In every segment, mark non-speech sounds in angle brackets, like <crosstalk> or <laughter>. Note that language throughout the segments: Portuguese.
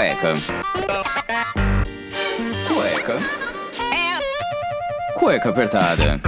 Cueca. Cueca. Cueca apertada.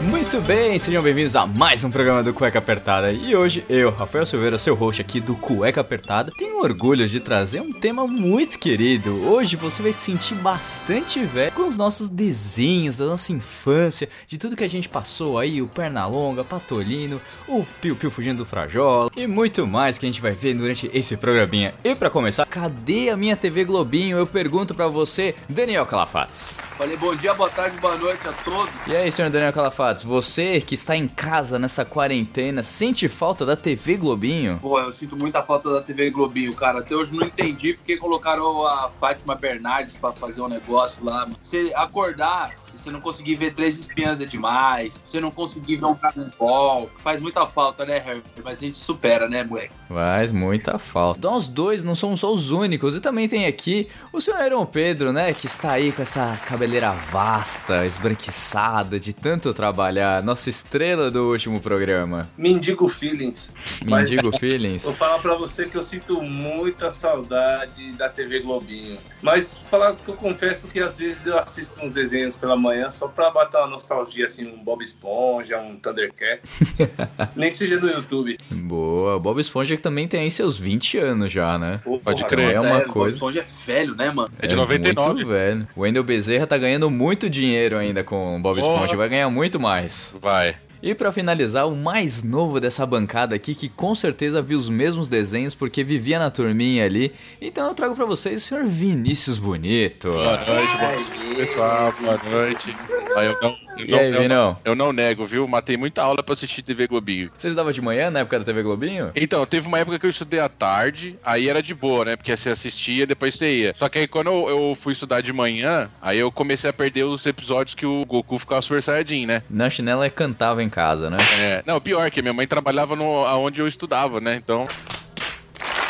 Muito bem, sejam bem-vindos a mais um programa do Cueca Apertada. E hoje eu, Rafael Silveira, seu host aqui do Cueca Apertada, tenho orgulho de trazer um tema muito querido. Hoje você vai se sentir bastante velho com os nossos desenhos da nossa infância, de tudo que a gente passou aí, o Pernalonga, Patolino, o Piu Piu fugindo do Frajola e muito mais que a gente vai ver durante esse programinha. E para começar, cadê a minha TV Globinho? Eu pergunto para você, Daniel Calafates. Falei bom dia, boa tarde, boa noite a todos. E aí, senhor Daniel Calafates, você que está em casa nessa quarentena, sente falta da TV Globinho? Pô, eu sinto muita falta da TV Globinho, cara. Até hoje não entendi porque colocaram a Fátima Bernardes pra fazer um negócio lá. Você acordar você não conseguir ver Três Espiãs é demais. Você não conseguir ver um Dragon Ball. Faz muita falta, né, Harry? Mas a gente supera, né, moleque? Faz muita falta. Nós dois não somos só os únicos. E também tem aqui o senhor Aaron Pedro, né? Que está aí com essa cabeleira vasta, esbranquiçada, de tanto trabalhar. Nossa estrela do último programa. Mendigo Feelings. Mendigo Mas <laughs> Feelings. Vou falar pra você que eu sinto muita saudade da TV Globinho. Mas falar que eu confesso que às vezes eu assisto uns desenhos pela manhã só pra bater uma nostalgia, assim, um Bob Esponja, um Thundercat. <laughs> Nem que seja no YouTube. Boa. Bob Esponja que também tem aí seus 20 anos já, né? Pô, Pode crer. É uma Sério, o coisa- Bob Esponja é velho, né, mano? É de 99. Muito velho. O Wendel Bezerra tá ganhando muito dinheiro ainda com o Bob Porra. Esponja. Vai ganhar muito mais. Vai. E pra finalizar, o mais novo dessa bancada aqui, que com certeza viu os mesmos desenhos porque vivia na turminha ali. Então eu trago pra vocês o senhor Vinícius Bonito. Boa noite, boa noite, pessoal. Boa noite. Ah, eu, eu, E não, aí, eu, Vinão? não, eu não nego, viu? Matei muita aula pra assistir TV Globinho. Você estudava de manhã na época da TV Globinho? Então, teve uma época que eu estudei à tarde, aí era de boa, né? Porque você assistia, depois você ia. Só que aí quando eu, eu fui estudar de manhã, aí eu comecei a perder os episódios que o Goku ficava super saiyajin, né? Na chinela cantava em casa, né? É, não, pior que minha mãe trabalhava no, aonde eu estudava, né? Então,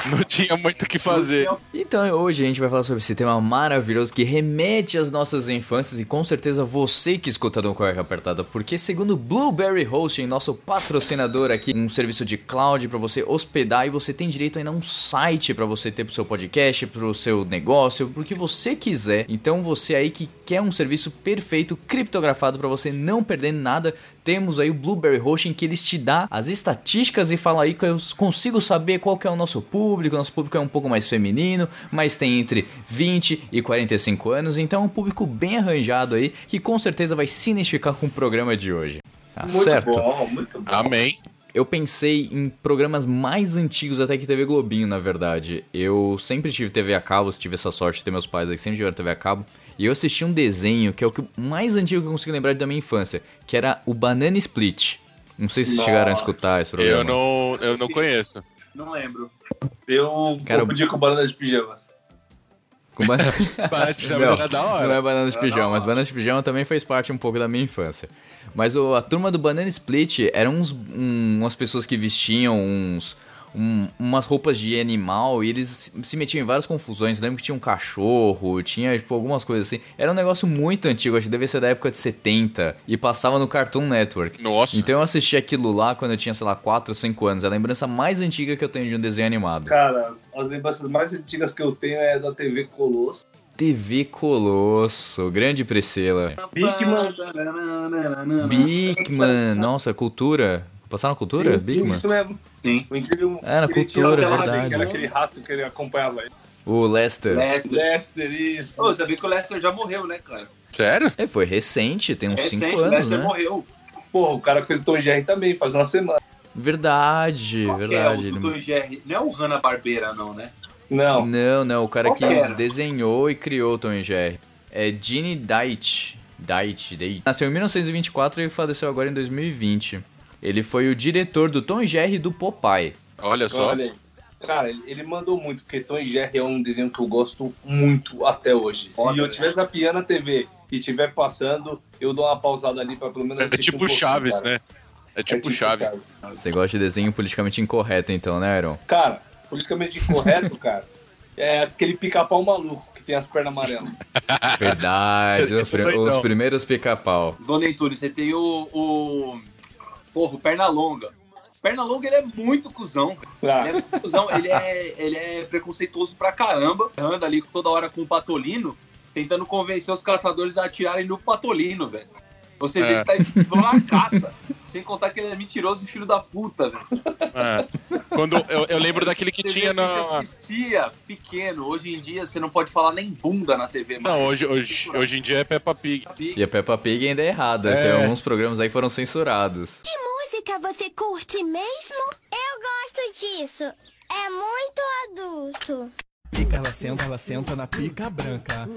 <laughs> não tinha muito o que fazer. Então hoje a gente vai falar sobre esse tema maravilhoso que remete às nossas infâncias e com certeza você que escuta no Cueca Apertada, porque segundo Blueberry Hosting, nosso patrocinador aqui, um serviço de cloud para você hospedar e você tem direito ainda a um site para você ter pro seu podcast, pro seu negócio, pro que você quiser. Então você aí que quer um serviço perfeito, criptografado para você não perder nada, temos aí o Blueberry Hosting que eles te dá as estatísticas e fala aí que eu consigo saber qual que é o nosso público, nosso público é um pouco mais feminino, mas tem entre 20 e 45 anos, então é um público bem arranjado aí que com certeza vai se identificar com o programa de hoje. Tá Muito certo? bom, muito bom. Amém. Eu pensei em programas mais antigos até que TV Globinho, na verdade. Eu sempre tive TV a cabo, tive essa sorte de ter meus pais aí sempre tiveram TV a cabo. E eu assisti um desenho que é o que mais antigo que eu consigo lembrar da minha infância, que era o Banana Split. Não sei se Nossa. chegaram a escutar esse programa. Eu não, eu não conheço. Não lembro. Eu Cara, confundi com banana de pijamas. Com <laughs> banana... Que já Não, era da hora. Não é Banana de Pijama, mas Banana de Pijama também fez parte um pouco da minha infância. Mas o- a turma do Banana Split eram uns, um- umas pessoas que vestiam uns, um- umas roupas de animal e eles se- metiam em várias confusões. Lembro que tinha um cachorro, tinha tipo, algumas coisas assim. Era um negócio muito antigo, acho que devia ser da época de 70 e passava no Cartoon Network. Nossa. Então eu assisti aquilo lá quando eu tinha, sei lá, 4 ou 5 anos. É a lembrança mais antiga que eu tenho de um desenho animado. Cara, as- as lembranças mais antigas que eu tenho é da TV Colosso. TV Colosso, grande Priscila. Bigman. Bigman, nossa, cultura. Passaram cultura? Sim, Bigman? Isso mesmo. Sim. O incrível. Era ele tinha cultura, verdade. Era aquele rato que ele acompanhava ele. O Lester. Lester. Lester, isso. Ô, você viu que o Lester já morreu, né, cara? Sério? É, foi recente, tem uns É 5 recente, o anos, Lester né? morreu. Porra, o cara que fez o Tom Jerry também, faz uma semana. Verdade, Qual que é verdade. o ele- Dudu Jerry? Não é o Hanna-Barbera, não, né? Não. Não, não, o cara Qual que era? desenhou e criou o Tom Jerry. É Gene Deitch. Deitch, Deitch. Nasceu em 1924 e faleceu agora em 2020. Ele foi o diretor do Tom e Jerry do Popeye. Olha só. Olha. Cara, ele- mandou muito, porque Tom e Jerry é um desenho que eu gosto muito até hoje. Se Olha, eu estiver zapiando a TV e estiver passando, eu dou uma pausada ali pra pelo menos É assistir tipo um Chaves, cara. né? É tipo Chaves. Você gosta de desenho politicamente incorreto, então, né, Aaron? Cara, politicamente incorreto, <laughs> cara, é aquele pica-pau maluco que tem as pernas amarelas. Verdade, <laughs> os, os primeiros pica-pau. Dona Entulho, você tem o, o. Porra, o Pernalonga. Pernalonga, ele é muito cuzão. Ah, Ele é muito cuzão. Ele é, ele é preconceituoso pra caramba. Anda ali toda hora com o Patolino, tentando convencer os caçadores a atirarem no Patolino, velho. Você vê É. que tá tipo, na caça. Sem contar que ele é mentiroso e filho da puta, velho. É. Quando eu, eu lembro daquele que vê tinha que na. assistia pequeno. Hoje em dia você não pode falar nem bunda na TV mais. Não, hoje, hoje, hoje em dia é Peppa Pig. E a Peppa Pig ainda é errada. É. Tem alguns programas aí que foram censurados. música você curte mesmo? Eu gosto disso. É muito adulto. Pica, ela senta, ela senta na pica branca.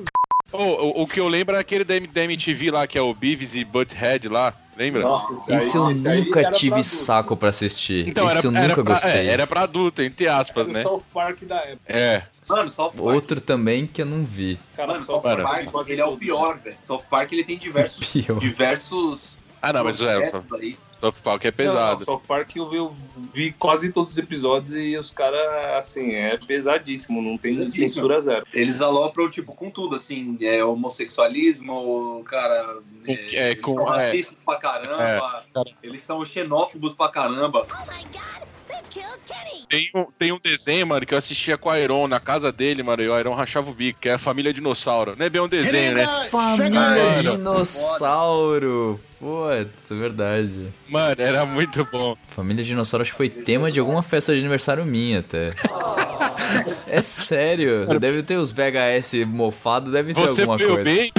Oh, o, o que eu lembro é aquele da, MTV lá, que é o Beavis e Butthead lá. Lembra? nossa, Isso eu esse aí nunca era pra tive adulto. saco pra assistir. Então, Isso era, eu nunca era, pra, gostei. é, era pra adulto, entre aspas, Era né? o South Park da época. É. Mano, South Park. Outro também que eu não vi. Cara, Mano, South. Park, quase ele é o pior, velho. South Park, ele tem <laughs> diversos, Pior. diversos Ah, não, mas é, o aí. South Park é Não, pesado. não, South Park eu vi, eu vi quase todos os episódios e os caras, assim, é pesadíssimo, não tem Pesadíssimo. censura zero. Eles alopram, tipo, com tudo, assim, é, homossexualismo, cara, é, É, eles com- são é. racistas pra caramba, eles são xenófobos pra caramba. Oh my god. Tem um, tem um desenho, mano, que eu assistia com o Iron na casa dele, mano, e o Iron rachava o bico, que é a família dinossauro. Não é bem um desenho, né? Família Mano. Dinossauro. Putz, é verdade. Mano, era muito bom. Família Dinossauro acho que foi tema de alguma festa de aniversário minha até. <laughs> É sério, deve ter os VHS mofados, deve ter Você alguma foi o coisa. Baby?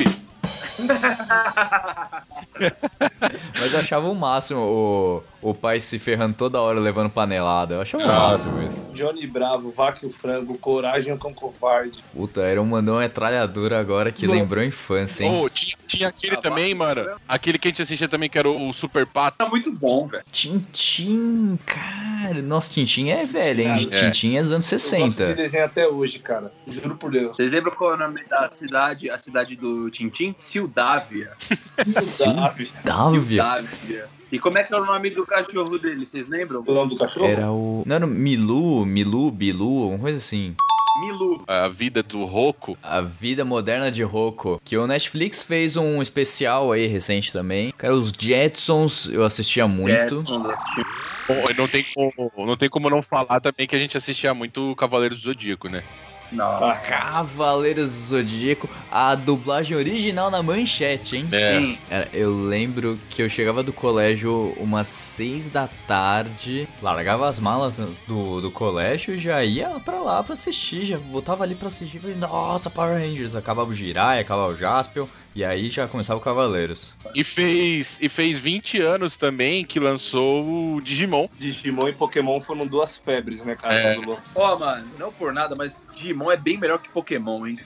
<laughs> Mas eu achava o máximo o, o pai se ferrando toda hora levando panelada. Eu achava Ah, máximo isso. Johnny Bravo, Vaca e o Frango, Coragem com Covarde. Puta, era um mandou uma metralhadora agora que lembrou a infância, hein? Oh, tinha, tinha aquele também, mano. Aquele que a gente assistia também, que era o, o Super Pato. Tá muito bom, velho. Tintim, cara. Nossa, Tintim é velho, hein? É. Tintim é dos anos Eu gosto de 60. desenho até hoje, cara. Juro por Deus. Vocês lembram qual é o nome da cidade, a cidade do Tintim? Sildávia. Sabe? <laughs> Dávia. Sildávia. E como é que é o nome do cachorro dele, vocês lembram? O nome do cachorro? Era o. Não era o Milu, Milu, Bilu, alguma coisa assim. Milu. A vida do Roku. A Vida Moderna de Rocco. Que o Netflix fez um especial aí recente também. Cara, os Jetsons eu assistia muito. Jetsons, eu assisti. Bom, não tem, como, não tem como não falar também que a gente assistia muito Cavaleiros do Zodíaco, né? Não. Ah, Cavaleiros do Zodíaco. A dublagem original na manchete, hein? É. Cara, eu lembro que eu chegava do colégio umas seis da tarde, largava as malas do, do colégio e já ia pra lá pra assistir, já botava ali pra assistir, falei, nossa, Power Rangers, acabava o Jirai, acabava o Jaspion, e aí já começava o Cavaleiros. E fez, e fez 20 anos também que lançou o Digimon. Digimon e Pokémon foram duas febres, né, cara? É. do louco. Ó, mano, não por nada, mas Digimon é bem melhor que Pokémon, hein?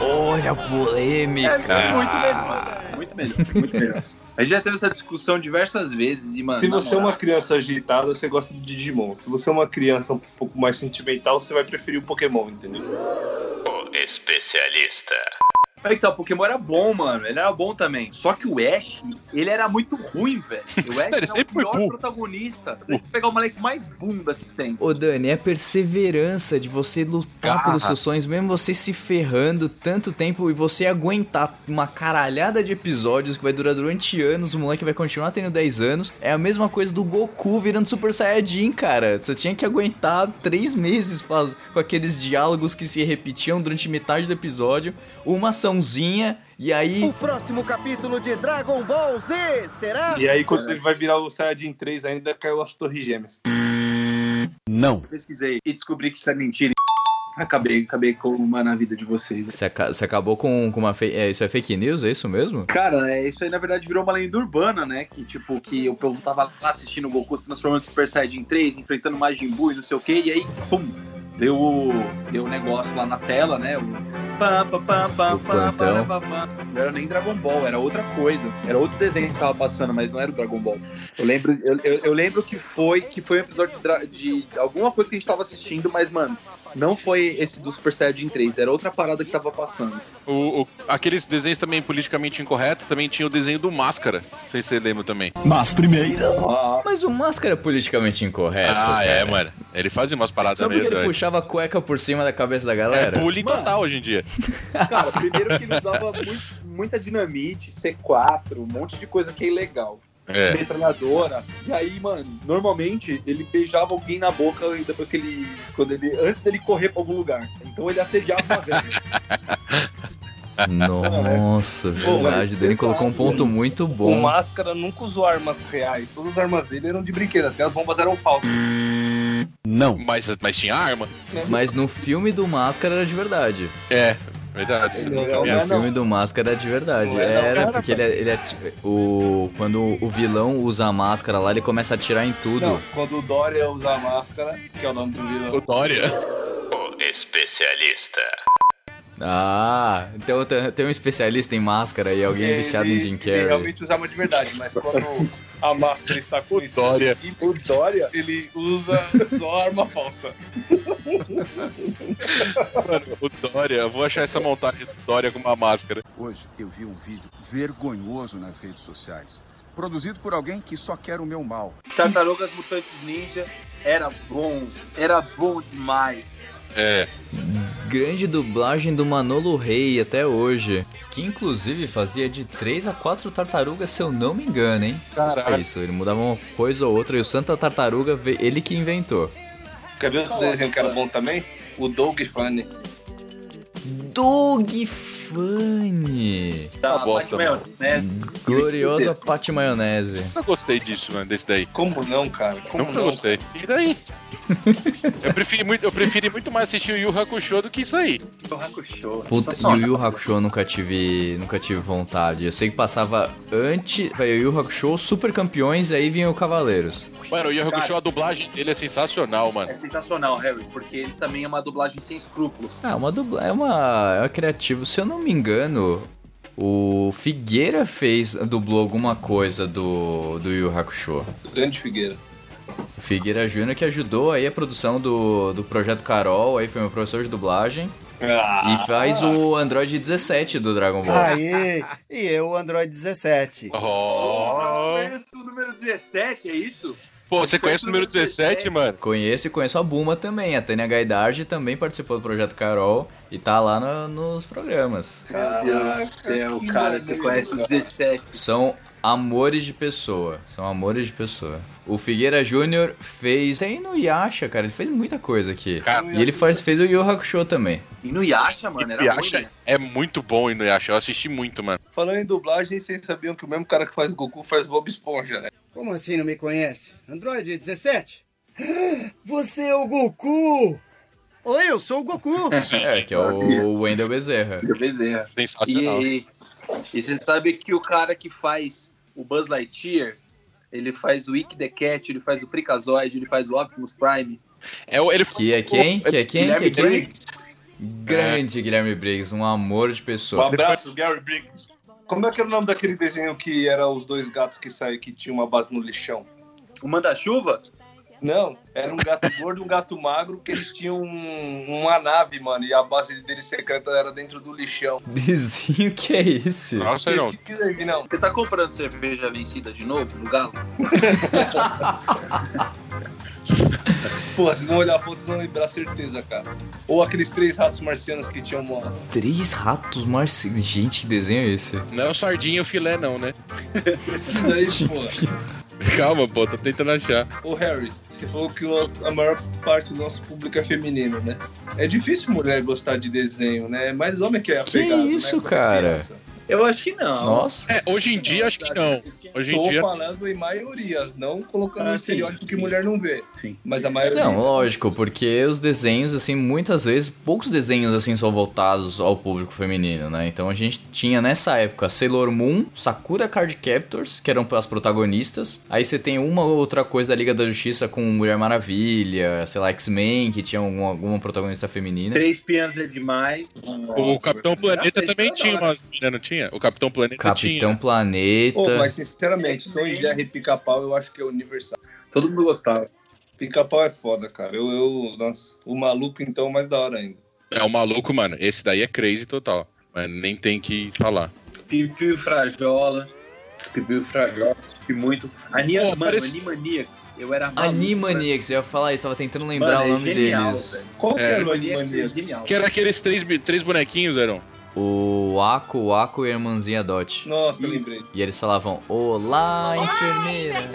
Olha a É, polêmica! muito melhor. Muito melhor, muito melhor. A gente já teve essa discussão diversas vezes e, mano. Se você é uma criança agitada, você gosta de Digimon. Se você é uma criança um pouco mais sentimental, você vai preferir o Pokémon, entendeu? Especialista. Então, o Pokémon era bom, mano. Ele era bom também. Só que o Ash, ele era muito ruim, velho. O Ash <laughs> Ele é o sempre foi pior burro. protagonista. Tem que pegar o moleque mais bunda que tem. Ô Dani, é a perseverança de você lutar pelos seus sonhos, mesmo você se ferrando tanto tempo e você aguentar uma caralhada de episódios que vai durar durante anos, o moleque vai continuar tendo 10 anos. É a mesma coisa do Goku virando Super Saiyajin, cara. Você tinha que aguentar 3 meses faz... com aqueles diálogos que se repetiam durante metade do episódio, uma E aí, próximo capítulo de Dragon Ball Z será? E aí, quando ele vai virar o Saiyajin 3, ainda caiu as torres gêmeas. Não. Pesquisei e descobri que isso é mentira. Acabei, acabei com uma na vida de vocês. você, aca- você acabou com, com uma. Fe... É, isso é fake news? É isso mesmo? Cara, é, isso aí na verdade virou uma lenda urbana, né? Que tipo, que o povo tava lá assistindo o Goku se transformando em Super Saiyajin 3, enfrentando o Majin Buu e não sei o que, e aí, pum, deu o deu negócio lá na tela, né? O, Pá, pá, pá, pá, O pá, plantão. pá, pá, pá. Não era nem Dragon Ball, era outra coisa. Era outro desenho que tava passando, mas não era o Dragon Ball. Eu lembro, eu, eu- eu lembro que foi que foi um episódio de, de alguma coisa que a gente tava assistindo, mas, mano, não foi esse do Super Saiyajin 3, era outra parada que tava passando. O, o- aqueles desenhos também politicamente incorretos, também tinha o desenho do Máscara. Não sei se você lembra também. Mas o Máscara é politicamente incorreto. ah, é, cara. mano. Ele fazia umas paradas Só porque meio ele puxava a cueca por cima da cabeça da É galera? bullying total hoje em dia. Cara, primeiro que ele usava muito- muita dinamite, C4, um monte de coisa que é ilegal. É. metralhadora. E aí, mano, normalmente ele beijava alguém na boca e depois que ele. Quando ele. Antes dele correr pra algum lugar. Então ele assediava uma velha. <laughs> Nossa, Pô, verdade. mas O Dani colocou um ponto muito O bom. Máscara nunca usou armas reais. Todas as armas dele eram de brinquedo, até as bombas eram falsas. Mas, mas tinha arma. Mas no filme do Máscara era de verdade. É, verdade. Isso Não, não não, tinha. No não. filme do Máscara era de verdade. Não é não, Era, cara, porque ele, é- ele é. O, quando o vilão usa a máscara lá, ele começa a atirar em tudo. Não, quando o Dória usa a máscara, que é o nome do O vilão. Dória. Ah, então tem um especialista em máscara e alguém Ele- viciado em Jim Ele Carrey. realmente usa arma de verdade, mas quando a máscara está com isso Dória. e o Dória, ele usa só arma falsa. Mano, o Dória. Eu vou achar essa montagem do Dória com uma máscara. Hoje eu vi um vídeo vergonhoso nas redes sociais, produzido por alguém que só quer o meu mal. Tartarugas Mutantes Ninja era bom. Era bom demais. É. Grande dublagem do Manolo Rey até hoje. Que inclusive fazia de 3 a 4 tartarugas, se eu não me engano, hein? É Caralho. isso, ele mudava uma coisa ou outra e o Santa Tartaruga, ele que inventou. Quer ver outro desenho que era bom também? O Doug Funny. Doug Funny! Essa bosta, mano. Maionese. Gloriosa Pate Maionese. Nunca gostei disso, mano, desse daí. Como não, cara? Como Nunca não? gostei. E daí? Eu, preferi muito, eu preferi muito mais assistir o Yu Hakusho do que isso aí. O Hakusho. Puta, sensacional. Yu Yu Hakusho eu nunca tive, nunca tive vontade. Eu sei que passava antes, vai, Yu Yu Hakusho, Super Campeões, e aí vinha o Cavaleiros. Mano, o Yu Hakusho, a dublagem dele é sensacional, mano. É sensacional, Harry, porque ele também é uma dublagem sem escrúpulos. Ah, uma dubla, é uma, é uma criativa. Se eu não me engano, o Figueira fez, dublou alguma coisa do do Yu Yu Hakusho. Grande Figueira. O Figueira Júnior que ajudou aí a produção do, do Projeto Carol, aí foi meu professor de dublagem. Ah, E faz o Android 17 do Dragon Ball. Aê! E eu, o Android 17. Oh. Conheço o número 17, é isso? Pô, você conhece o número 17, mano? Conheço e conheço a Buma também. A Tânia Gaidard também participou do Projeto Carol e tá lá no- nos programas. Meu Deus do céu, cara, você conhece o 17. São amores de pessoa. São amores de pessoa. O Figueira Júnior fez. Tem no Yasha, cara. Ele fez muita coisa aqui. Cara, E ele faz, fez o Yu Hakusho também. E no Yasha, mano, era ruim, né? é muito bom Inuyasha. Eu assisti muito, mano. Falando em dublagem, vocês sabiam que o mesmo cara que faz Goku faz Bob Esponja, né? Como assim não me conhece? Android 17? <gasps> Você é o Goku! Oi, eu sou o Goku! <laughs> É, que é o <laughs> Wendel Bezerra. Bezerra. Sensacional. E, e você sabe que o cara que faz o Buzz Lightyear, ele faz o Ick the Cat, ele faz o Freakazoid, ele faz o Optimus Prime. É, o- ele Que é quem? Que é quem? Que é quem? Briggs. Grande Guilherme Briggs, um amor de Um pessoa. abraço, Gary Briggs. Como é que era o nome daquele desenho que era os dois gatos que saíam que tinha uma base no lixão? O Manda-Chuva? Não, era um gato gordo e um gato magro que eles tinham um- uma nave, mano, e a base deles secreta era dentro do lixão. <laughs> Desenho que é esse? Nossa, não. Pesquisa aí, não. Você tá comprando cerveja vencida de novo no Galo? <laughs> Pô, vocês vão olhar a foto, vocês vão lembrar certeza, cara. Ou aqueles três ratos marcianos que tinham uma. Três ratos marcianos. Gente, que desenho é esse? Não é o sardinha e o filé, não, né? <laughs> Precisa aí, pô. Calma, pô, tô tentando achar. Ô Harry, você falou que a maior parte do nosso público é feminino, né? É difícil mulher gostar de desenho, né? É mais homem que é Que apegado, isso, né? quando é cara? criança. Eu acho que não. Nossa. É, hoje em dia acho que não. Hoje em Tô dia. falando em maiorias, não colocando Ah, um sim, estereótipo que sim. mulher não vê. Sim. Mas a maioria. Não, lógico, porque os desenhos, assim, muitas vezes, poucos desenhos, assim, são voltados ao público feminino, né? Então a gente tinha nessa época Sailor Moon, Sakura Card Captors, que eram as protagonistas. Aí você tem uma ou outra coisa da Liga da Justiça com Mulher Maravilha, sei lá, X-Men, que tinha alguma, alguma protagonista feminina. Três piãs é demais. O Capitão Planeta também tinha umas meninas, não tinha? O Capitão Planeta Capitão tinha. Planeta. Pô, mas sinceramente, Tom e Jerry Pica-Pau eu acho que é universal. Todo mundo gostava. Pica-Pau é foda, cara. Eu, eu, nossa, o maluco então mais da hora ainda. É o maluco, mano. Esse daí é crazy total. Mas nem tem que falar. Pipiu e Frajola. Pipiu e Frajola. E muito. Ania, Pô, mano, parece- Animaniacs. Eu era maluco, Animaniacs, eu ia falar isso, tava tentando Mano, lembrar é o nome genial, deles. velho. Qual que É, era o Animaniacs é. Que era aqueles três, três bonequinhos, eram. O Ako, o Ako e a irmãzinha Dot. Nossa, Isso. lembrei. E eles falavam, Olá, enfermeira.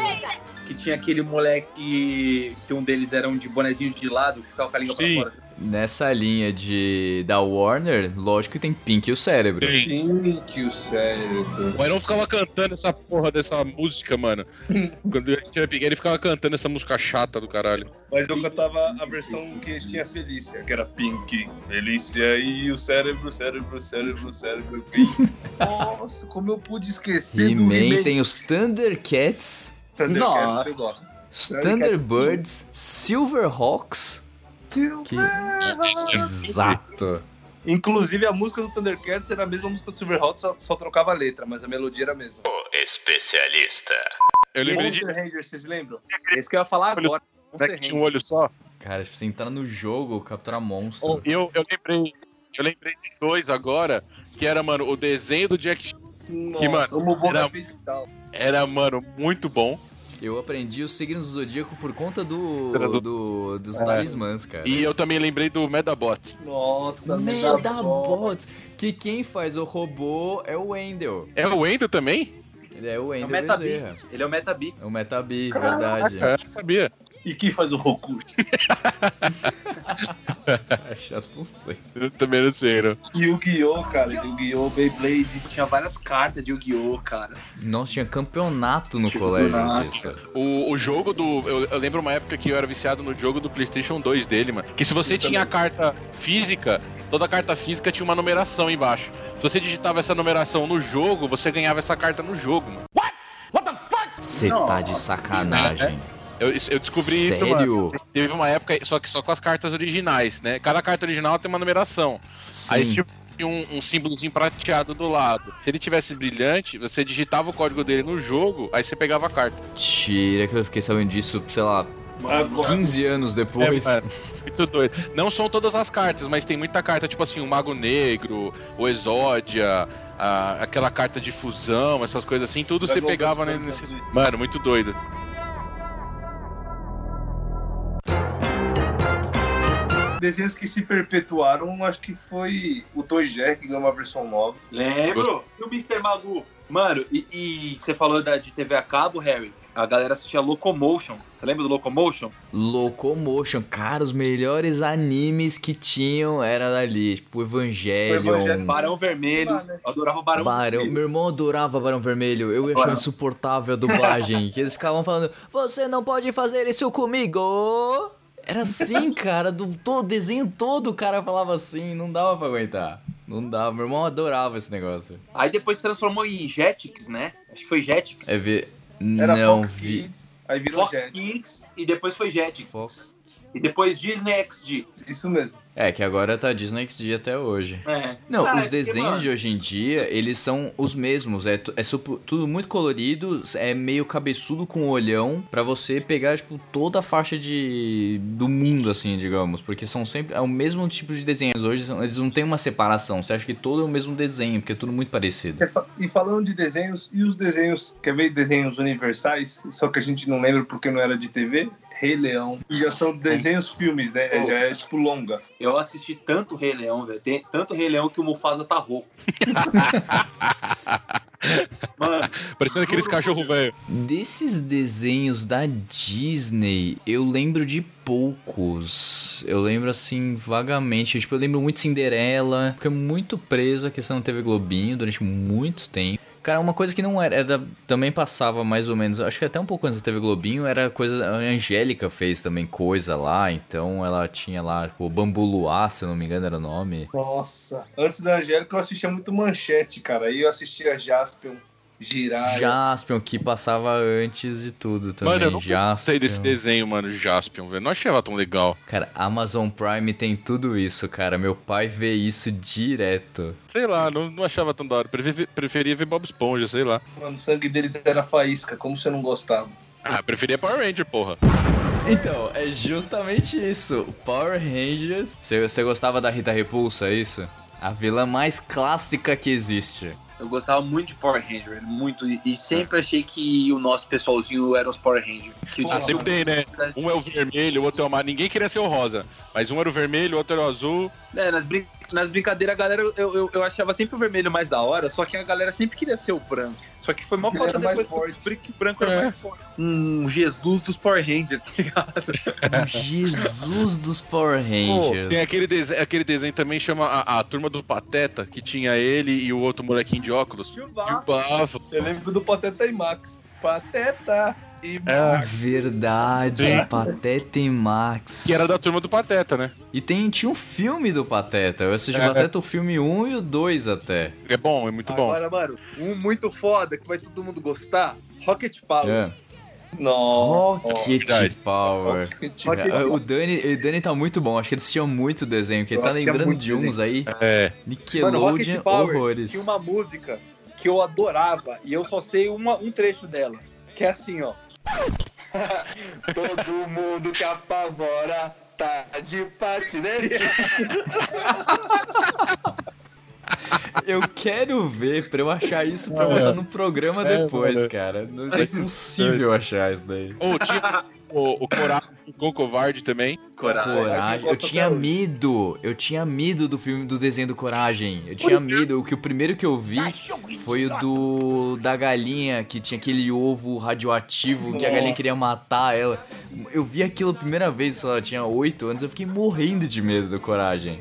Que tinha aquele moleque que um deles era um de bonezinho de lado, que ficava com a língua Sim. pra fora. Nessa linha de da Warner, lógico que tem Pink e o cérebro. Pink, o cérebro. O Iron ficava cantando essa porra dessa música, mano. Quando a gente era pequeno, ele ficava cantando essa música chata do caralho. Mas eu cantava a versão que tinha Felícia, que era Pink, Felícia e o cérebro, cérebro, cérebro, cérebro, Pink. <laughs> Nossa, como eu pude esquecer do He-Man He-Man. tem os Thundercats, Thundercats, Nossa. eu gosto. os Thunderbirds, Silverhawks. Que... Exato. Inclusive, a música do Thundercats era a mesma música do Silverhawks, só, só trocava a letra, mas a melodia era a mesma. Especialista. Eu lembrei de. Rangers, vocês lembram? É isso que eu ia falar agora. Né, que tinha um olho só. Cara, tipo, você entrar no jogo, capturar monstro. Eu, eu lembrei. Eu lembrei de dois agora, que era, mano, o desenho do Jack Nossa, mano, o Mobo era- Digital. era, mano, muito bom. Eu aprendi os signos do zodíaco por conta do, do- do- dos É. talismãs, cara. E eu também lembrei do Medabot. Nossa, Medabots. Que quem faz o robô é o Wendell. É o Wendel também? Ele é o É o. Bezerra. Ele é o Metabi. É o Metabi, verdade. É, eu sabia. E quem faz o Roku? <laughs> Já não sei. Eu também não sei, não. Yu-Gi-Oh, cara, Yu-Gi-Oh, Beyblade. Tinha várias cartas de Yu-Gi-Oh, cara. Nossa, tinha campeonato no Tipo, colégio nossa. disso. O, o jogo do. Eu, eu lembro uma época que eu era viciado no jogo do PlayStation 2 dele, mano. Que se você tinha a carta física, toda carta física tinha uma numeração embaixo. Se você digitava essa numeração no jogo, você ganhava essa carta no jogo, mano. Você tá de sacanagem. Eu, eu descobri isso, mano. Sério? Teve uma época, só que só com as cartas originais, né? Cada carta original tem uma numeração. Aí Sim. tinha um, um símbolozinho prateado do lado. Se ele tivesse brilhante, você digitava o código dele no jogo, aí você pegava a carta. Tira que eu fiquei sabendo disso, sei lá, 15 anos depois. É, muito doido. Não são todas as cartas, mas tem muita carta, tipo assim, o Mago Negro, o Exódia, a- aquela carta de fusão, essas coisas assim, tudo você pegava Ball nesse. Mano, muito doido. Desenhos que se perpetuaram, acho que foi o Toy Jerry, que ganhou uma versão nova. Lembro? E o Mr. Magu? Mano, e, e você falou da, de TV a cabo, Harry? A galera assistia Locomotion. Você lembra do Locomotion? Locomotion, cara, os melhores animes que tinham era dali. Tipo, Evangelion. Evangelion, Barão Vermelho. Né? Eu adorava o Barão, Barão, Vermelho. meu irmão adorava Barão Vermelho. Eu Barão. insuportável a dublagem. que eles ficavam falando: Você não pode fazer isso comigo! Era assim, <laughs> cara, do todo, desenho todo o cara falava assim, não dava pra aguentar. Não dava. Meu irmão adorava esse negócio. Aí depois se transformou em Jetix, né? Acho que foi Jetix. É ver. Era Não Fox vi. Kids, aí virou Fox Jet. Kids e depois foi Jetix. Fox. E depois Disney XD. Isso mesmo. É, que agora tá Disney XD até hoje. É. Não, Ah, é os porque, desenhos mano, de hoje em dia, eles são os mesmos. É, é supo- tudo muito colorido, é meio cabeçudo com olhão, pra você pegar, tipo, toda a faixa de do mundo, assim, digamos. Porque são sempre. É o mesmo tipo de desenhos. Hoje são- eles não têm uma separação. Você acha que todo é o mesmo desenho, porque é tudo muito parecido. E fa- E falando de desenhos, e os desenhos, quer ver desenhos universais, só que a gente não lembra porque não era de TV? Rei Leão. E já são desenhos filmes, né? Oh. Já é tipo longa. Eu assisti tanto Rei Leão, velho. Tem tanto Rei Leão que o Mufasa tá rouco. <laughs> Mano, Parecendo aqueles cachorro velho. Desses desenhos da Disney, eu lembro de poucos. Eu lembro assim, vagamente. Tipo, eu lembro muito Cinderela. Fiquei muito preso à questão da TV Globinho durante muito tempo. Cara, uma coisa que não era, era- também passava mais ou menos, acho que até um pouco antes da TV Globinho, era coisa, a Angélica fez também coisa lá, então ela tinha lá o Bambu Luar, se não me engano era o nome. Nossa. Antes da Angélica eu assistia muito Manchete, cara. Aí eu assistia Jaspion, Jiraiya. Jaspion, que passava antes de tudo também. Mano, eu não Jaspion. gostei desse desenho, mano, Jaspion, velho. Não achava tão legal. Cara, Amazon Prime tem tudo isso, cara. Meu pai vê isso direto. Sei lá, não, não achava tão da hora. Prefe- preferia ver Bob Esponja, sei lá. Mano, o sangue deles era faísca. Como você não gostava? Ah, preferia Power Ranger, porra. Então, é justamente isso. Power Rangers. Você você gostava da Rita Repulsa, é isso? A vilã mais clássica que existe. Eu gostava muito de Power Ranger, muito. E sempre achei que o nosso pessoalzinho era os Power Ranger. Que Ah, sempre tem, né? Um é o vermelho, o outro é o amarelo. Ninguém queria ser o rosa. Mas um era o vermelho, o outro era o azul. É, nas, brin- nas brincadeiras, a galera, eu, eu, eu achava sempre o vermelho mais da hora, só que a galera sempre queria ser o branco. Só que foi mó falta mais depois que o branco- branco era É. mais forte. Um Jesus dos Power Rangers, tá ligado? O Jesus dos Power Rangers. Tem aquele desenho, aquele desenho também chama a, a Turma do Pateta, que tinha ele e o outro molequinho de óculos. Tio o Bafo. Bafo. Eu lembro do Pateta e Max. Pateta e É. Max. Verdade, Sim. Pateta e Max. Que era da Turma do Pateta, né? E tem, tinha um filme do Pateta. Eu assisti o É. Pateta o filme 1 e o 2 até. É bom, é muito bom. Agora, mano, um muito foda que vai todo mundo gostar: Rocket Power. É. Nossa. Rocket verdade. Power. Rocket É, O Dani, o Dani tá muito bom, acho que ele assistia muito desenho, que ele tá lembrando de uns aí. É. Mano, Nickelodeon Power horrores. tinha uma música que eu adorava e eu só sei uma, um trecho dela. Que é assim, ó. <laughs> Todo mundo que apavora tá de patinete. <laughs> Eu quero ver pra eu achar isso pra É. botar no programa É, depois, mano. cara. Não é impossível achar isso daí. Ou tinha o, o Coragem com o Covarde também. Coragem. Eu tinha medo. Eu tinha medo do filme do desenho do Coragem. Eu tinha medo. O que o primeiro que eu vi foi o do da galinha que tinha aquele ovo radioativo que a galinha queria matar ela. Eu vi aquilo a primeira vez, sei lá, eu tinha 8 anos, eu fiquei morrendo de medo do Coragem.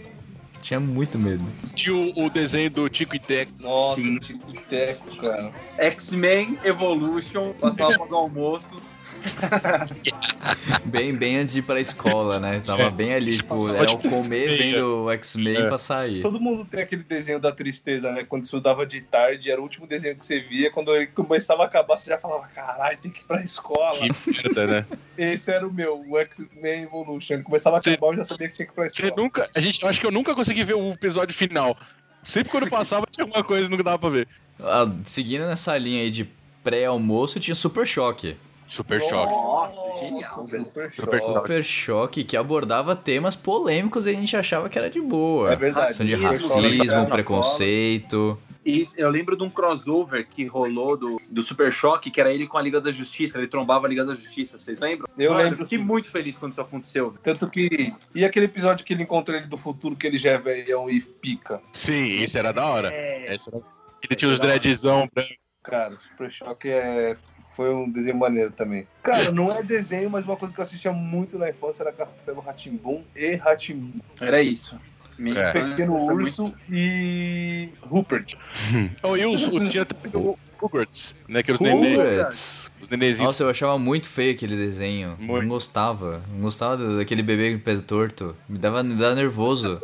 Tinha muito medo. Tinha o, o desenho do Tico e Teco. Nossa, Sim. Tico e Teco, cara. X-Men Evolution, passava do almoço. <laughs> Bem, bem antes de ir pra escola, né? Tava bem ali, tipo, era o comer vendo o X-Men É. pra sair. Todo mundo tem aquele desenho da tristeza, né? Quando estudava de tarde, era o último desenho que você via. Quando ele começava a acabar, você já falava, caralho, tem que ir pra escola. Que merda, né? <laughs> Esse era o meu, o X-Men Evolution. Começava a Você- acabar, eu já sabia que tinha que ir pra Você escola. nunca. A gente, eu acho que eu nunca consegui ver o episódio final. Sempre quando passava tinha alguma coisa que não dava pra ver. Ah, seguindo nessa linha aí de pré-almoço, tinha Super Choque. Super choque. Nossa, genial. Super Super choque. Super Choque que abordava temas polêmicos e a gente achava que era de boa. É verdade. Questão de Racismo, preconceito. E eu lembro de um crossover que rolou do, do Super Choque, que era ele com a Liga da Justiça. Ele trombava a Liga da Justiça, vocês lembram? Eu Mano, lembro, fiquei sim. muito feliz quando isso aconteceu. Tanto que. E aquele episódio que ele encontra ele do futuro, que ele já é velhão e pica. Sim, esse era da hora. É. Esse era... Ele tinha os dreadzão branco. Cara, Super Choque é. Foi um desenho maneiro também. Cara, não é desenho, mas uma coisa que eu assistia muito na infância era Castelo Ratimbum e Ratimbum. Era isso. Minha É. Pequeno Urso e Rupert. <laughs> Oh, e os, o, tinha <laughs> o Rugrats, né? Que era os, nenê, Rugrats. os nenezinhos. Nossa, eu achava muito feio aquele desenho. Muito. Não gostava. Não gostava daquele bebê com pé torto. Me dava, me dava nervoso.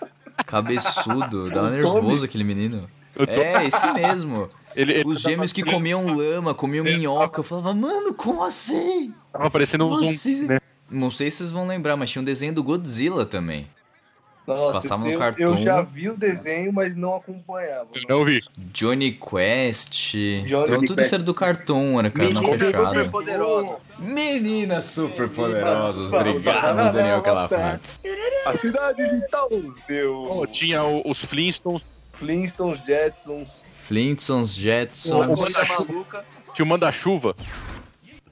<laughs> Cabeçudo. Dava O nervoso aquele menino. Tô- É, esse mesmo. Ele, ele Os gêmeos que comiam lama, comiam minhoca. Eu falava, mano, como assim? tava parecendo um zumbi, né? Não sei se vocês vão lembrar, mas tinha um desenho do Godzilla também. Nossa, Passava no Cartoon. eu já vi o desenho, mas não acompanhava. Eu não vi. Johnny Quest. Johnny então tudo Quest. isso era do cartoon, era Meninas super fechado. poderosas. Meninas super poderosas. Obrigado, Daniel. Calafates. A cidade de Taos deu. Oh, tinha os Flintstones, Flintstones, Jetsons, Flintstones, o Jetsons. Banda maluca. tinha o Manda-Chuva.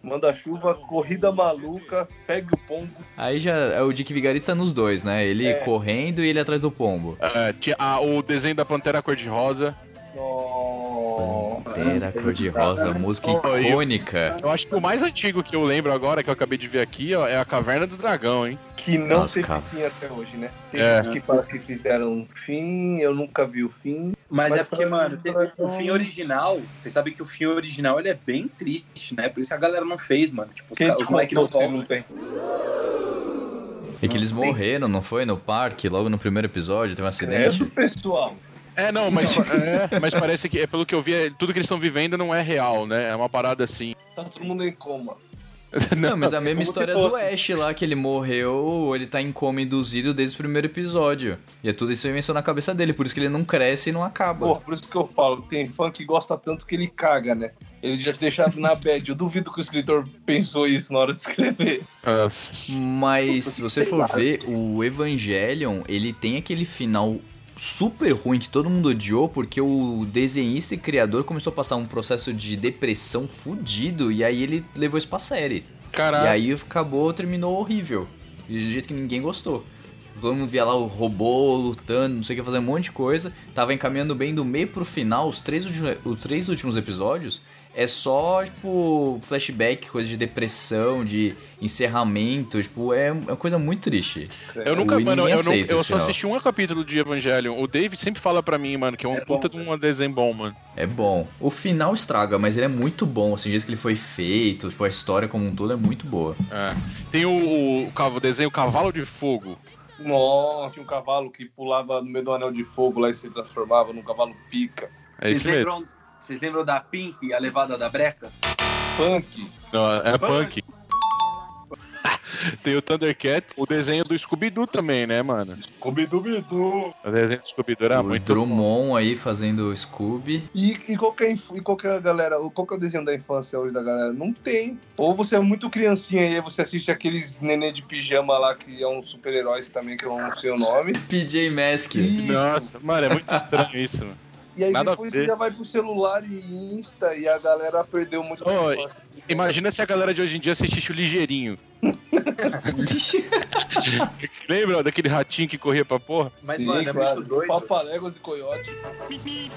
Manda-Chuva, Corrida Maluca, Pegue o Pombo. Aí já é o Dick Vigarista nos dois, né? Ele É. correndo e ele atrás do pombo. É, tinha ah, o desenho da Pantera Cor-de-Rosa. Nossa. Pantera cor-de-rosa, música Oh, eu- icônica. Eu acho que o mais antigo que eu lembro agora, que eu acabei de ver aqui, ó, é a Caverna do Dragão, hein? Que não Nossa, teve cara. fim até hoje, né? Tem É. gente que fala que fizeram um fim, eu nunca vi o fim. Mas, Mas é porque, mano, o fim original, vocês sabem que o fim original ele é bem triste, né? Por isso que a galera não fez, mano. Tipo, os, Quem te os moleques não voltam. não tem? É que eles morreram, não foi? No parque, logo no primeiro episódio, teve um acidente. Credo, pessoal. É, não, mas, é, mas parece que, é, pelo que eu vi, é- tudo que eles estão vivendo não é real, né? É uma parada assim. Tá todo mundo em coma. <laughs> Não, mas a mesma como se história do Ash lá, que ele morreu, ele tá em coma induzido desde o primeiro episódio. E é tudo isso invenção na cabeça dele, por isso que ele não cresce e não acaba. Pô, por isso que eu falo, tem fã que gosta tanto que ele caga, né? Ele já deixa na bad. Eu duvido que o escritor pensou isso na hora de escrever. Ah, Mas <laughs> se você for ver, o Evangelion, ele tem aquele final super ruim que todo mundo odiou, porque o desenhista e criador começou a passar um processo de depressão fudido, e aí ele levou isso pra série. Caralho. E aí acabou, terminou horrível. De jeito que ninguém gostou. Todo mundo via lá o robô lutando, não sei o que, fazendo um monte de coisa. Tava encaminhando bem do meio pro final, os três, os três últimos episódios. É só, tipo, flashback, coisa de depressão, de encerramento. Tipo, é uma coisa muito triste. Eu nunca, O- mano, eu, aceita eu só final. assisti um capítulo de Evangelion. O David sempre fala pra mim, mano, que é um É puta bom, de um desenho bom, mano. É bom. O final estraga, mas ele é muito bom. Assim, diz que ele foi feito, tipo, a história como um todo é muito boa. É. Tem o, o, cavo- desenho Cavalo de Fogo. Nossa, tinha um cavalo que pulava no meio do anel de fogo lá e se transformava num cavalo pica. É isso mesmo. Vocês lembram da Pink, a levada da breca? Punk. Não, é punk. <laughs> Tem o Thundercat, o desenho do Scooby-Doo também, né, mano? Scooby-Doo. O desenho do Scooby-Doo era o muito bom. Drummond aí fazendo Scooby. E, e, qual que é, e qual que é a galera, qual que é o desenho da infância hoje da galera? Não tem. Ou você é muito criancinha e aí você assiste aqueles nenê de pijama lá que é um super-heróis também, que eu não sei o nome. PJ Mask. Isso. Nossa, mano, é muito estranho isso, mano. E aí Nada depois já vai pro celular e Insta e a galera perdeu muito infância. Imagina se a galera de hoje em dia assistisse o Ligeirinho. <laughs> Lembra daquele ratinho que corria pra porra? Mas, Sim, mano, é claro. muito doido. Papaléguas e coiote.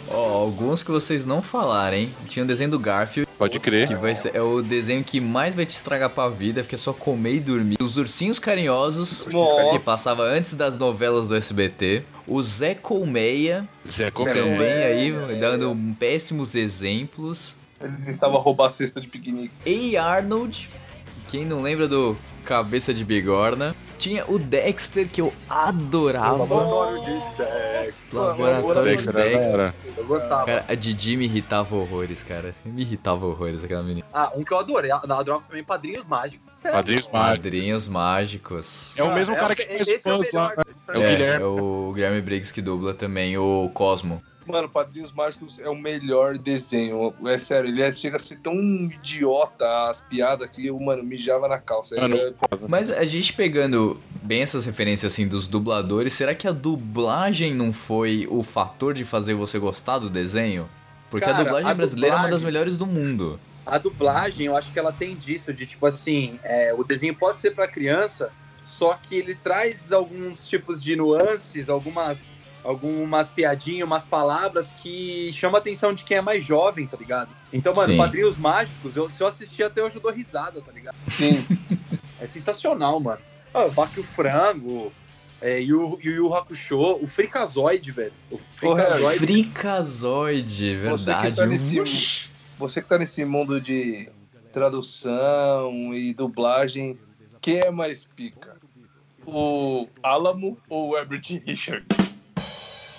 Ó, alguns que vocês não falaram, hein? Tinha o desenho do Garfield, Pode crer. que vai ser, é o desenho que mais vai te estragar pra vida, porque é só comer e dormir. Os Ursinhos Carinhosos, Nossa. que passava antes das novelas do SBT. O Zé Colmeia, Zé que Colmeia. também aí dando péssimos exemplos. Eles estavam a roubar a cesta de piquenique. Ei Arnold, quem não lembra do Cabeça de Bigorna. Tinha o Dexter, que eu adorava. Laboratório de Dex. Laboratório de Dexter Dexter. Eu gostava. Cara, a Didi me irritava horrores, cara. Me irritava horrores aquela menina. Ah, um que eu adorei, eu adorava também Padrinhos Mágicos. Sério. Padrinhos Mágicos. Padrinhos Mágicos. É o mesmo Ah, cara o- que fez é o fãs lá. É o mim. É, Guilherme. é o Guilherme Briggs que dubla também o Cosmo. Mano, Padrinhos Mágicos é o melhor desenho. É sério, ele é- chega a ser tão idiota as piadas que eu, mano, mijava na calça. Mano, É- Mas a gente pegando bem essas referências assim dos dubladores, será que a dublagem não foi o fator de fazer você gostar do desenho? Porque a Cara, dublagem a brasileira é uma das dublagem- melhores do mundo. A dublagem, eu acho que ela tem disso, de tipo assim, é, o desenho pode ser pra criança, só que ele traz alguns tipos de nuances, algumas, algumas piadinhas, umas palavras que chama a atenção de quem é mais jovem, tá ligado? Então, mano, Sim. Padrinhos Mágicos, eu, se eu assistir até hoje eu dou risada, tá ligado? Sim. É sensacional, mano. Ah, o Vaca e o Frango, é, e o Yu Yu Hakusho, o Frikazoid, velho. O Frikazoid. Fricazoide, verdade. tá nesse-. Você que tá nesse mundo de tradução e dublagem, quem é mais pica? O Alamo ou o Herbert Richard?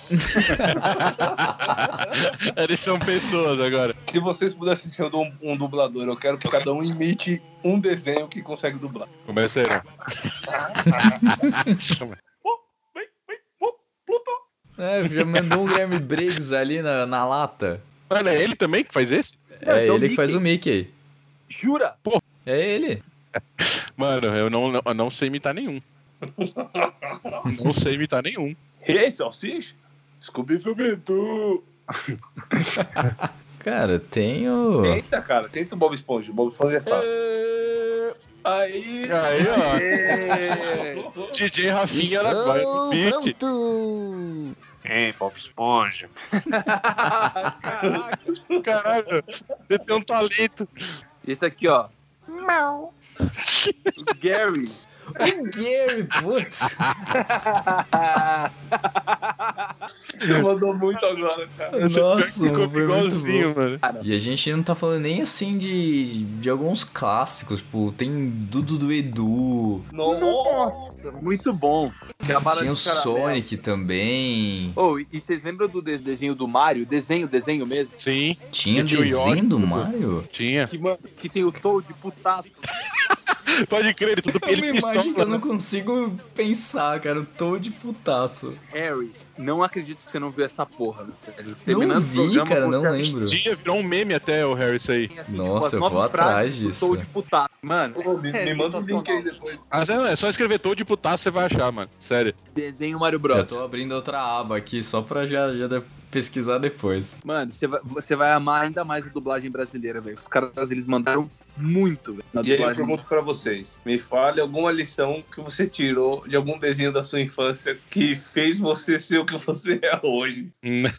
<laughs> Eles são pessoas agora. Se vocês pudessem ser um, um dublador, eu quero que cada um imite um desenho que consegue dublar. Começa aí, né? É, já mandou um Guilherme Briggs ali na, na lata. Mano, é ele também que faz esse? Não, É é ele que faz o Mickey. Jura? É ele. Mano, eu não, eu não sei imitar nenhum. Não sei imitar nenhum. Ei, salsicha! Scooby Doo! <laughs> Cara, tem o. Tenta, cara, tenta o Bob Esponja. O Bob Esponja é fácil. Aí! Aí, ó. <laughs> <laughs> DJ Rafinha era agora no beat. Ei, Bob Esponja. Caralho, você tem um talento. Esse aqui, ó. O Gary. O Gary, putz. Você mandou muito agora, cara. Nossa, Ficou foi muito igualzinho, bom. mano. E a gente não tá falando nem assim de, de alguns clássicos, tipo, tem Dudu do Edu, Nossa, muito bom. Tinha o. Sonic também, Oh, e vocês lembram do de- desenho do Mario? Desenho, desenho mesmo? Sim, tinha desenho do. Mario? tinha. Que, mano, que tem o Toad putaço. <laughs> Pode crer, tudo É uma imagem que eu não consigo pensar, cara, eu tô de putaço. Harry, não acredito que você não viu essa porra, velho. Não Terminando o vi, programa, cara, não lembro. Tinha, virou um meme até o Harry isso aí. assim, Nossa, as eu vou atrás disso. Toad putaço. Mano, Ô, me, É me manda um link aí depois. Mas é, é só escrever todo de putaço você vai achar, mano. Sério. desenho Mario Já Bros. tô abrindo outra aba aqui só pra já, já de- pesquisar depois. Mano, você vai, você vai amar ainda mais a dublagem brasileira, velho. Os caras, eles mandaram muito, velho, E aí eu pergunto pra vocês: me fale alguma lição que você tirou de algum desenho da sua infância que fez você ser o que você é hoje. <laughs>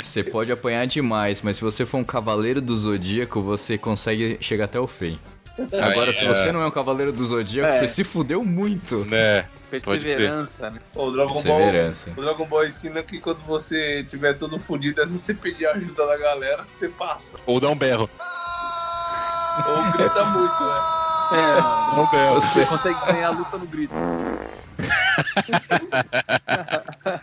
Você pode apanhar demais, mas se você for um cavaleiro do zodíaco, você consegue chegar até o fim. Agora, se é. você não é um cavaleiro do zodíaco, É. você se fudeu muito. né? Perseverança, né? O Dragon Ball. Perseverança. O Dragon Ball ensina que quando você tiver todo fudido, é você pedir ajuda da galera que você passa. Ou dá um berro. Ou grita muito, né? É, mano. Berro. Você consegue ganhar a luta no grito. <laughs>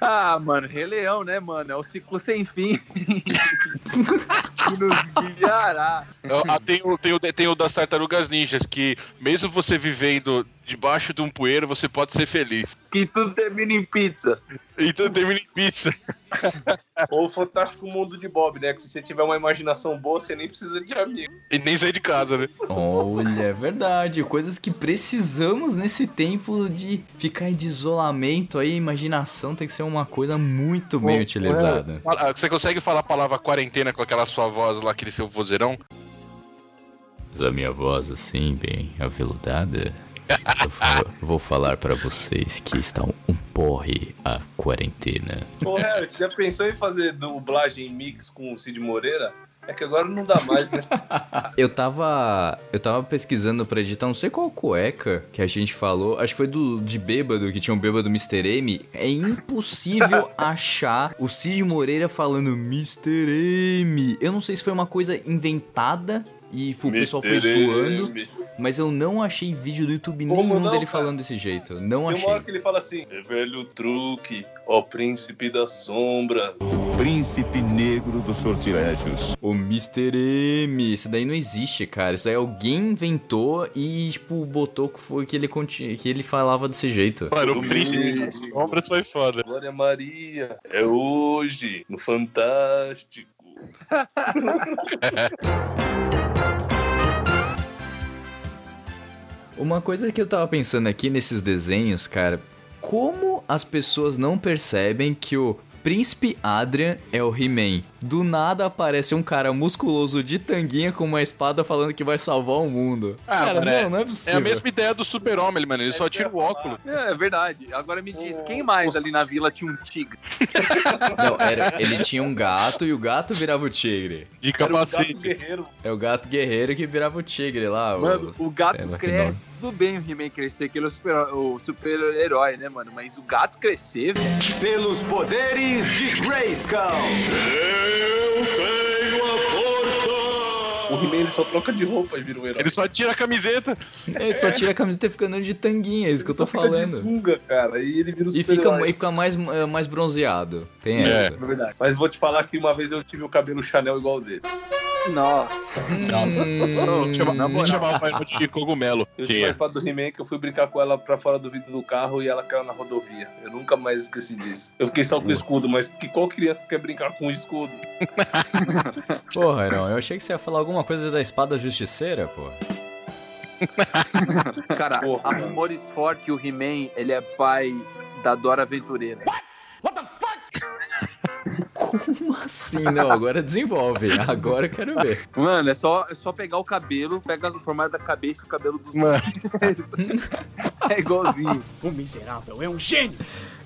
ah, mano, Rei Leão, né, mano? É o ciclo sem fim. <laughs> que nos guiará. Ah, tem, o, tem, o, tem o das tartarugas ninjas, que mesmo você vivendo debaixo de um poeiro, você pode ser feliz. Que tudo termina em pizza. Então termina em pizza. <laughs> Ou o Fantástico Mundo de Bob, né? Que se você tiver uma imaginação boa, você nem precisa de amigo. E nem sair de casa, né? Olha, é verdade. Coisas que precisamos nesse tempo de ficar de isolamento aí. Imaginação tem que ser uma coisa muito bem Bom, utilizada. Ah, Você consegue falar a palavra quarentena com aquela sua voz lá, aquele seu vozeirão? A minha voz assim, bem aveludada. Eu falo- vou falar pra vocês que está um porre a quarentena. Ô, Harry, você já pensou em fazer dublagem mix com o Cid Moreira? É que agora não dá mais, né? <laughs> Eu tava. Eu tava pesquisando pra editar, não sei qual cueca que a gente falou. Acho que foi do de bêbado, que tinha um bêbado Mr. M. É impossível <laughs> achar o Cid Moreira falando Mr. M. Eu não sei se foi uma coisa inventada e o pessoal foi zoando, M. mas eu não achei vídeo do YouTube Como nenhum não, dele cara? falando desse jeito. Não Tem uma hora achei. que ele fala assim: É velho truque, ó príncipe da sombra. Príncipe negro dos sortilégios. O Mr. M. Isso daí não existe, cara. Isso daí alguém inventou e, tipo, botou que foi que ele, conti- que ele falava desse jeito. Mano, o príncipe das sombras foi foda. Glória Maria, é hoje, no Fantástico. <laughs> Uma coisa que eu tava pensando aqui nesses desenhos, cara, como as pessoas não percebem que o Príncipe Adrian é o He-Man? Do nada aparece um cara musculoso de tanguinha com uma espada falando que vai salvar o mundo. Ah, cara, mano, não, é- não é É possível. a mesma ideia do super-homem, mano. Ele só tira o óculos. É, é verdade. Agora me diz, quem mais ali na vila tinha um tigre? Não, era, ele tinha um gato e o gato virava o tigre. De Era o gato capacete. guerreiro. É o gato guerreiro que virava o tigre lá. Mano, o sei gato cresce. Tudo bem o He-Man crescer, que ele é o super- o super-herói, né, mano? Mas o gato crescer, velho. Pelos poderes de Grayskull. O He-Man ele só troca de roupa e vira um herói. Ele só tira a camiseta. Ele só tira a camiseta e fica andando de tanguinha, é isso que eu tô Só fica de falando. sunga, cara, e ele vira o E fica, e fica mais, eh, mais bronzeado. Tem É. essa. É verdade. Mas vou te falar que uma vez eu tive o cabelo Chanel igual o dele. Nossa. Hum, Chama, na nem moral. chamava ela de cogumelo. Eu tinha participado do He-Man que eu fui brincar com ela pra fora do vidro do carro e ela caiu na rodovia. Eu nunca mais esqueci disso. Eu fiquei só com o escudo, mas que qual criança quer brincar com o escudo? <laughs> Porra, Heron, eu achei que você ia falar alguma coisa da espada justiceira, pô. <laughs> Cara, Porra, rumores fortes que o He-Man, ele é pai da Dora Aventureira. Como <laughs> assim? Não, agora desenvolve. Agora eu quero ver. Mano, é só, é só pegar o cabelo, pega o formato da cabeça e o cabelo dos Mano. <laughs> é igualzinho. O <laughs> miserável é um gênio.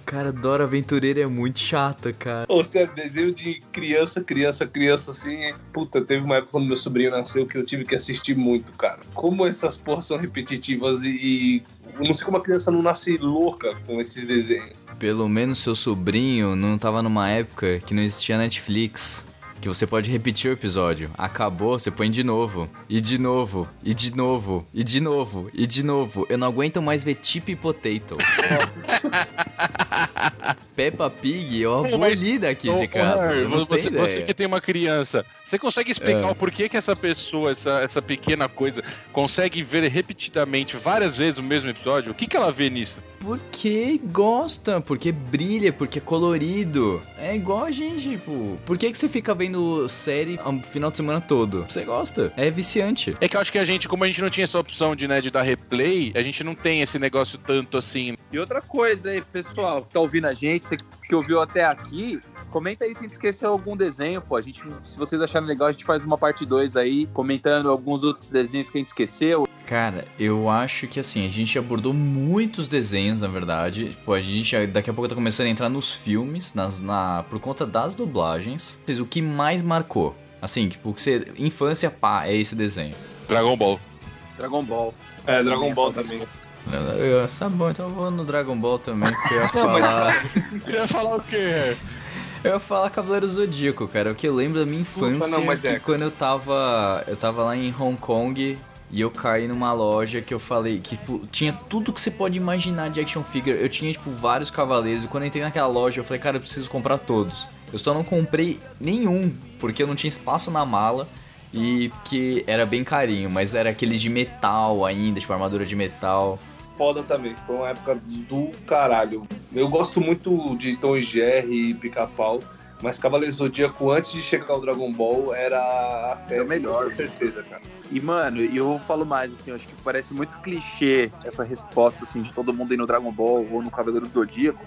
Cara, Dora Aventureira é muito chata, cara. Ou seja, desenho de criança, criança, criança, assim. Puta, teve uma época quando meu sobrinho nasceu que eu tive que assistir muito, cara. Como essas porras são repetitivas e. e eu não sei como a criança não nasce louca com esses desenhos. Pelo menos seu sobrinho não tava numa época que não existia Netflix. Que você pode repetir o episódio. Acabou, você põe de novo. E de novo. E de novo. E de novo. E de novo. Eu não aguento mais ver Chip e Potato. <laughs> Peppa Pig, mas- aboli daqui Ô, de casa. ô, você não você, que tem uma criança, você consegue explicar É. o porquê que essa pessoa, essa, essa pequena coisa, consegue ver repetidamente várias vezes o mesmo episódio? O que, que ela vê nisso? Porque gosta, porque brilha, porque é colorido. É igual a gente, tipo. Por que, que você fica vendo série o final de semana todo? Você gosta. É viciante. É que eu acho que a gente, como a gente não tinha essa opção de, né, de dar replay, a gente não tem esse negócio tanto assim. E outra coisa aí, pessoal, que tá ouvindo a gente, você que ouviu até aqui, comenta aí se a gente esqueceu algum desenho, pô. A gente, se vocês acharem legal, a gente faz uma parte 2 aí, comentando alguns outros desenhos que a gente esqueceu. Cara, eu acho que assim, a gente abordou muitos desenhos, na verdade. Tipo, a gente daqui a pouco tá começando a entrar nos filmes, nas, na, por conta das dublagens. O que mais marcou? Assim, tipo, que você. Infância, pá, é esse desenho. Dragon Ball. Dragon Ball. É, Dragon Ball também. Eu, eu, tá bom, então eu vou no Dragon Ball também, porque eu ia <laughs> Não, mas- falar. <laughs> Você ia falar o quê? Eu ia falar Cavaleiro Zodíaco, cara. O que eu lembro da minha infância não, mas que é. quando eu tava. Eu tava lá em Hong Kong e eu caí numa loja que eu falei que tipo, tinha tudo que você pode imaginar de action figure. Eu tinha, tipo, vários cavaleiros. E quando eu entrei naquela loja, eu falei, cara, eu preciso comprar todos. Eu só não comprei nenhum, porque eu não tinha espaço na mala. E que era bem carinho, mas era aqueles de metal ainda, tipo armadura de metal. Foda também, foi uma época do caralho. Eu gosto muito de Tom e Jerry e Pica-Pau, mas Cavaleiro Zodíaco, antes de chegar ao Dragon Ball, era a fé. O melhor. Com certeza, cara. E, mano, eu falo mais, assim, eu acho que parece muito clichê essa resposta, assim, de todo mundo ir no Dragon Ball ou no Cavaleiro do Zodíaco.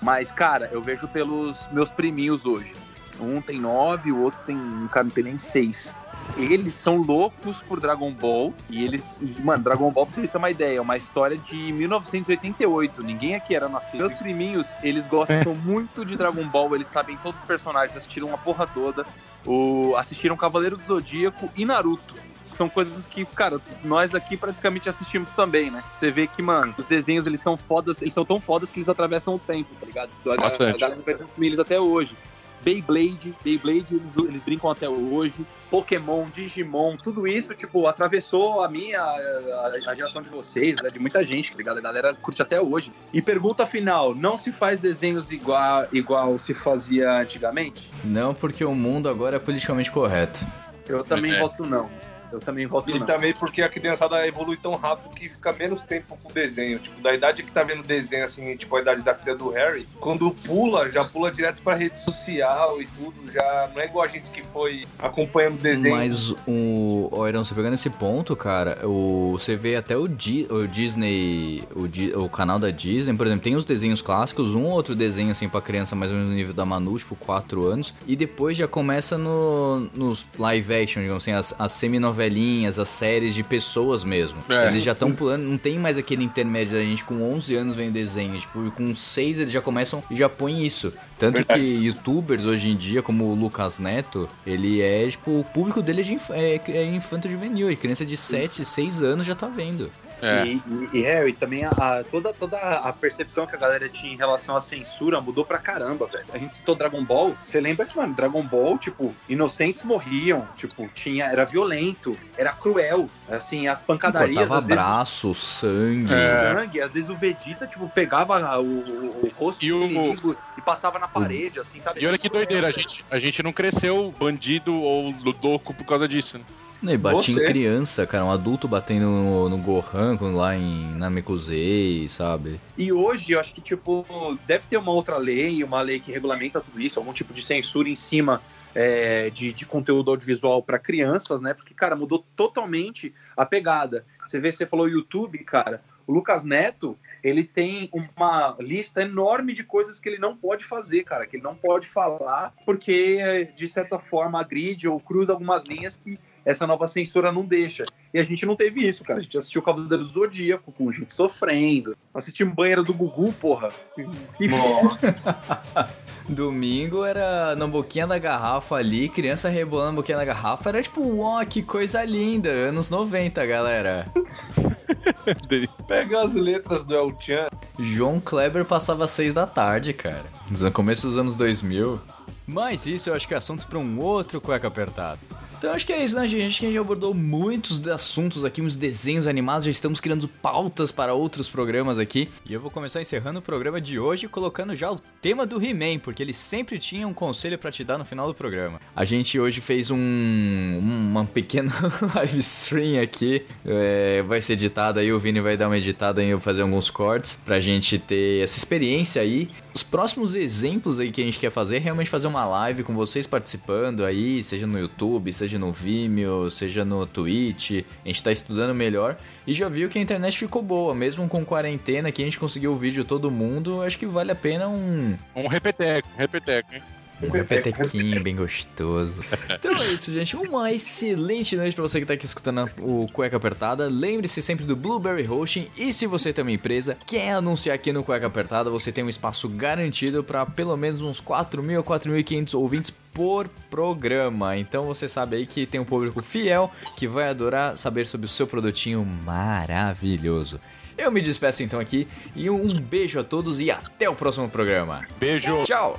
Mas, cara, eu vejo pelos meus priminhos hoje. Um tem nove, o outro tem, cara, não tem nem seis. Eles são loucos por Dragon Ball. E eles. e, Mano, Dragon Ball, pra você ter uma ideia, é uma história de 1988. Ninguém aqui era nascido. Meus priminhos, eles gostam muito de Dragon Ball. Eles sabem todos os personagens, assistiram uma porra toda. O, assistiram Cavaleiro do Zodíaco e Naruto são coisas que, cara, nós aqui praticamente assistimos também, né? Você vê que, mano, os desenhos, eles são fodas, eles são tão fodas que eles atravessam o tempo, tá ligado? A, a, Bastante. a galera vai consumir eles até hoje. Beyblade, Beyblade, eles, eles brincam até hoje. Pokémon, Digimon, tudo isso, tipo, atravessou a minha, a, a geração de vocês, né, de muita gente, tá ligado? A galera curte até hoje. E pergunta final, não se faz desenhos igual, igual se fazia antigamente? Não porque o mundo agora é politicamente correto. Eu também É. voto não. Eu também voto E não. também porque a criançada evolui tão rápido que fica menos tempo com o desenho. Tipo, da idade que tá vendo desenho, assim, tipo a idade da filha do Harry, quando pula, já pula direto pra rede social e tudo. Já não é igual a gente que foi acompanhando o desenho. Mas o. Ó, Irão, você pegando esse ponto, cara, o, você vê até o, Di- o Disney. O, Di- o canal da Disney, por exemplo, tem os desenhos clássicos, um ou outro desenho assim pra criança mais ou menos no nível da Manu, tipo 4 anos. E depois já começa no, nos live action, digamos assim, as, as seminovelinhas, as séries de pessoas mesmo. É. Eles já estão pulando, não tem mais aquele intermédio da gente com 11 anos vendo desenho. Tipo, com 6 eles já começam e já põem isso. Tanto Verdade. que youtubers hoje em dia, como o Lucas Neto, ele é, tipo, o público dele é, de inf é, é infanto juvenil. Criança de 7, 6 anos já tá vendo. É. E, e, e, Harry, também a, a- toda, toda a percepção que a galera tinha em relação à censura mudou pra caramba, velho. A gente citou Dragon Ball, você lembra que, mano, Dragon Ball, tipo, inocentes morriam, tipo, tinha, era violento, era cruel, assim, as pancadarias, Cortava às vezes, braço, sangue. É. sangue, às vezes o Vegeta, tipo, pegava o, o- o rosto E do o- inimigo e passava na parede, assim, sabe? E olha que doideira, a gente, a gente não cresceu bandido ou louco por causa disso, né? Não, E batia em Você. criança, cara. Um adulto batendo no, no Gohan lá em Namekusei, sabe? E hoje, eu acho que, tipo, deve ter uma outra lei, uma lei que regulamenta tudo isso, algum tipo de censura em cima é, de, de conteúdo audiovisual para crianças, né? Porque, cara, mudou totalmente a pegada. Você vê, você falou YouTube, cara. O Lucas Neto, ele tem uma lista enorme de coisas que ele não pode fazer, cara, que ele não pode falar, porque, de certa forma, agride ou cruza algumas linhas que essa nova censura não deixa. E a gente não teve isso, cara. A gente assistiu Cavaleiro do Zodíaco com gente sofrendo. Assistimos Banheira do Gugu, porra. Que <laughs> Domingo era na boquinha da garrafa ali, criança rebolando na boquinha da garrafa. Era tipo, uó, que coisa linda. Anos 90, galera. <laughs> Pegar as letras do El Chan. João Kleber passava às seis da tarde, cara. No começo dos anos 2000. Mas isso eu acho que é assunto para um outro cueca apertado. Então acho que é isso, né, gente? Acho que a gente abordou muitos assuntos aqui, uns desenhos animados, já estamos criando pautas para outros programas aqui. E eu vou começar encerrando o programa de hoje colocando já o tema do He-Man, porque ele sempre tinha um conselho para te dar no final do programa. A gente hoje fez um uma pequena <laughs> live stream aqui, é, vai ser editada aí, o Vini vai dar uma editada aí, eu fazer alguns cortes pra gente ter essa experiência aí. Os próximos exemplos aí que a gente quer fazer é realmente fazer uma live com vocês participando aí, seja no YouTube, seja no Vimeo, seja no Twitch. A gente tá estudando melhor e já viu que a internet ficou boa, mesmo com quarentena, que a gente conseguiu o vídeo todo mundo. Acho que vale a pena um. Um repeteco, um repeteco, hein? Um repetequinho bem gostoso. Então é isso, gente. Uma excelente noite pra você que tá aqui escutando o Cueca Apertada. Lembre-se sempre do Blueberry Hosting. E se você tem uma empresa, quer anunciar aqui no Cueca Apertada, você tem um espaço garantido para pelo menos uns 4.000 a 4.500 ouvintes por programa. Então você sabe aí que tem um público fiel que vai adorar saber sobre o seu produtinho maravilhoso. Eu me despeço então aqui e um beijo a todos e até o próximo programa. Beijo. Tchau.